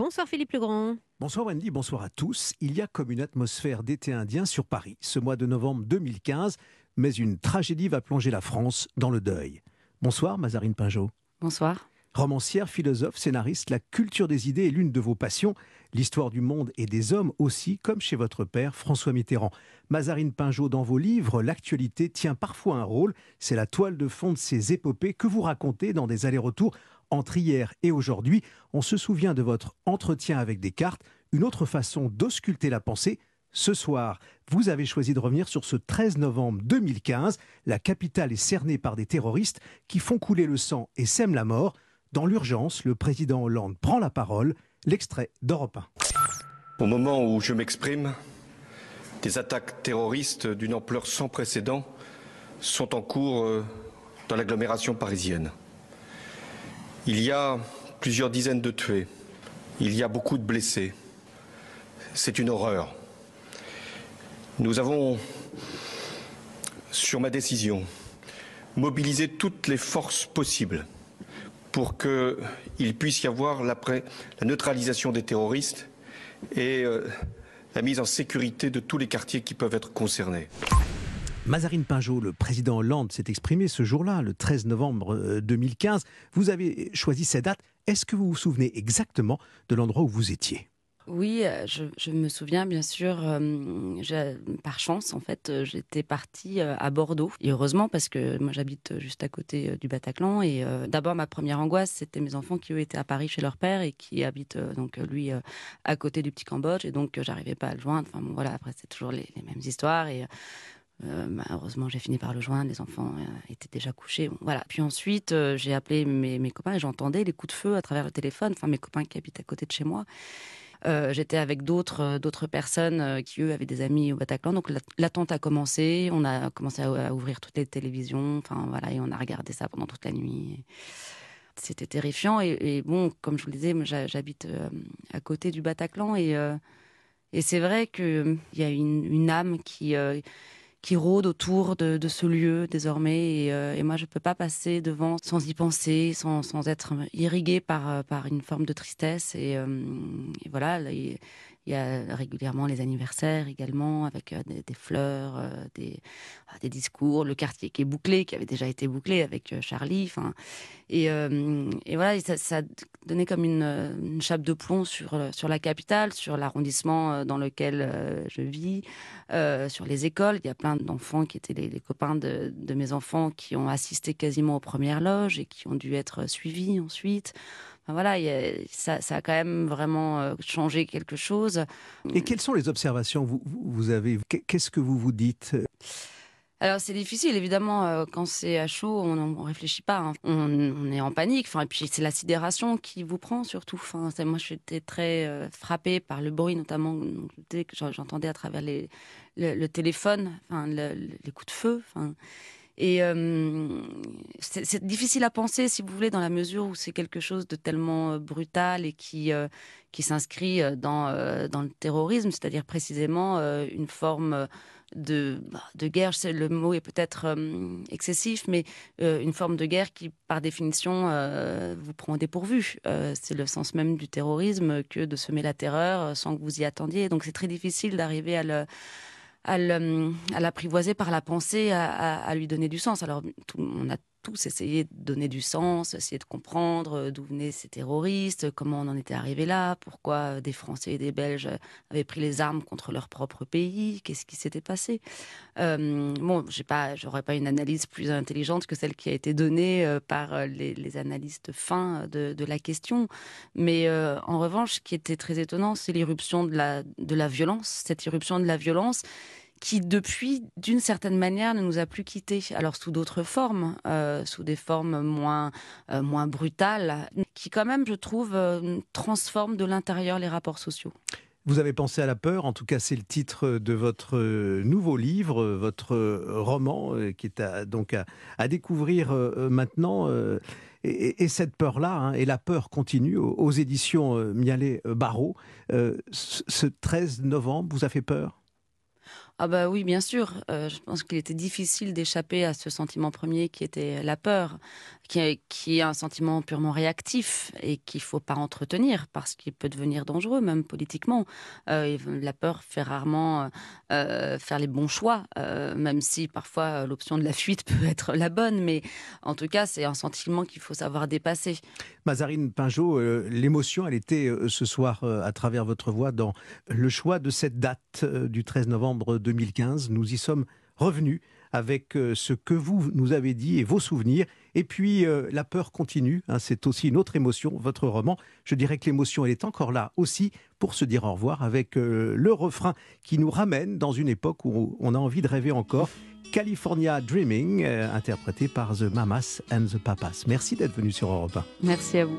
Bonsoir Philippe Legrand. Bonsoir Wendy, bonsoir à tous. Il y a comme une atmosphère d'été indien sur Paris ce mois de novembre 2015, mais une tragédie va plonger la France dans le deuil. Bonsoir Mazarine Pinjot. Bonsoir. Romancière, philosophe, scénariste, la culture des idées est l'une de vos passions, l'histoire du monde et des hommes aussi, comme chez votre père François Mitterrand. Mazarine Pinjot, dans vos livres, l'actualité tient parfois un rôle, c'est la toile de fond de ces épopées que vous racontez dans des allers-retours entre hier et aujourd'hui. On se souvient de votre entretien avec Descartes, une autre façon d'ausculter la pensée. Ce soir, vous avez choisi de revenir sur ce 13 novembre 2015. La capitale est cernée par des terroristes qui font couler le sang et sèment la mort. Dans l'urgence, le président Hollande prend la parole. L'extrait d'Europe 1. Au moment où je m'exprime, des attaques terroristes d'une ampleur sans précédent sont en cours euh, dans l'agglomération parisienne. Il y a plusieurs dizaines de tués. Il y a beaucoup de blessés. C'est une horreur. Nous avons, sur ma décision, mobilisé toutes les forces possibles pour qu'il puisse y avoir la neutralisation des terroristes et euh, la mise en sécurité de tous les quartiers qui peuvent être concernés. Mazarine Pinjot, le président Hollande s'est exprimé ce jour-là, le 13 novembre 2015. Euh, vous avez choisi cette date. Est-ce que vous vous souvenez exactement de l'endroit où vous étiez? Oui, euh, je, me souviens bien sûr, euh, par chance en fait, j'étais partie à Bordeaux. Et heureusement parce que moi j'habite juste à côté du Bataclan. Et d'abord ma première angoisse, c'était mes enfants qui eux étaient à Paris chez leur père et qui habitent donc lui à côté du petit Cambodge. Et donc j'arrivais pas à le joindre. Enfin voilà, après c'est toujours les, mêmes histoires. Heureusement, j'ai fini par le joindre. Les enfants étaient déjà couchés. voilà. Puis ensuite, j'ai appelé mes, copains et j'entendais les coups de feu à travers le téléphone. Enfin, mes copains qui habitent à côté de chez moi. Euh, j'étais avec d'autres euh, d'autres personnes euh, qui eux avaient des amis au Bataclan. Donc l'attente a commencé. On a commencé à, ouvrir toutes les télévisions. Enfin voilà, et on a regardé ça pendant toute la nuit. C'était terrifiant. Et, bon, comme je vous le disais, j'habite à côté du Bataclan et et c'est vrai qu'il y a une âme qui qui rôde autour de, ce lieu désormais. Et, euh, moi, je ne peux pas passer devant sans y penser, sans, sans être irrigué par, euh, par une forme de tristesse. Et, euh, et voilà, il y a régulièrement les anniversaires également, avec euh, des, fleurs, euh, des, ah, des, discours, le quartier qui est bouclé, qui avait déjà été bouclé avec euh, Charlie. Et, voilà, ça, donnait comme une, chape de plomb sur, sur la capitale, sur l'arrondissement dans lequel je vis, sur les écoles. Il y a plein d'enfants qui étaient les, copains de, mes enfants qui ont assisté quasiment aux premières loges et qui ont dû être suivis ensuite voilà, ça, a quand même vraiment euh, changé quelque chose. Et quelles sont les observations? Vous, vous avez Qu'est-ce que vous vous dites? Alors c'est difficile, évidemment, euh, quand c'est à chaud, on ne réfléchit pas, hein. on, est en panique, enfin, et puis c'est la sidération qui vous prend surtout. Enfin, moi j'étais très euh, frappée par le bruit, notamment que j'entendais à travers les, le, téléphone, enfin, les coups de feu. Enfin, et euh, c'est difficile à penser, si vous voulez, dans la mesure où c'est quelque chose de tellement euh, brutal et qui, euh, qui s'inscrit dans, dans le terrorisme, c'est-à-dire précisément une forme de, bah, de guerre. Le mot est peut-être excessif, mais une forme de guerre qui, par définition, vous prend au dépourvu. c'est le sens même du terrorisme que de semer la terreur sans que vous y attendiez. Donc c'est très difficile d'arriver à le à l'apprivoiser par la pensée, à, lui donner du sens. Alors, on a tous essayé de donner du sens, essayer de comprendre euh, d'où venaient ces terroristes, comment on en était arrivé là, pourquoi euh, des Français et des Belges avaient pris les armes contre leur propre pays, qu'est-ce qui s'était passé. Euh, bon, j'ai pas, j'aurais pas une analyse plus intelligente que celle qui a été donnée par les, analystes fins de, de, la question, mais en revanche, ce qui était très étonnant, c'est l'irruption de la, de la violence, cette irruption de la violence qui depuis, d'une certaine manière, ne nous a plus quittés. Alors sous d'autres formes, euh, sous des formes moins euh, moins brutales, qui quand même, je trouve, euh, transforment de l'intérieur les rapports sociaux. Vous avez pensé à la peur, en tout cas c'est le titre de votre nouveau livre, votre roman, qui est à, donc à, découvrir maintenant. Et, cette peur-là, hein, et la peur continue aux, éditions Mialet Barreau, ce 13 novembre vous a fait peur? Ah bah oui, bien sûr. Euh, je pense qu'il était difficile d'échapper à ce sentiment premier qui était la peur, qui est, un sentiment purement réactif et qu'il faut pas entretenir parce qu'il peut devenir dangereux, même politiquement. Euh, la peur fait rarement euh, faire les bons choix, même si parfois l'option de la fuite peut être la bonne. Mais en tout cas, c'est un sentiment qu'il faut savoir dépasser. Mazarine Pinjot, l'émotion, elle était ce soir à travers votre voix dans le choix de cette date du 13 novembre 2020. 2015. Nous y sommes revenus avec euh, ce que vous nous avez dit et vos souvenirs. Et puis euh, la peur continue, hein, c'est aussi une autre émotion, votre roman. Je dirais que l'émotion, elle est encore là aussi pour se dire au revoir avec euh, le refrain qui nous ramène dans une époque où on a envie de rêver encore. California Dreaming, interprété par The Mamas and the Papas. Merci d'être venu sur Europe 1. Merci à vous.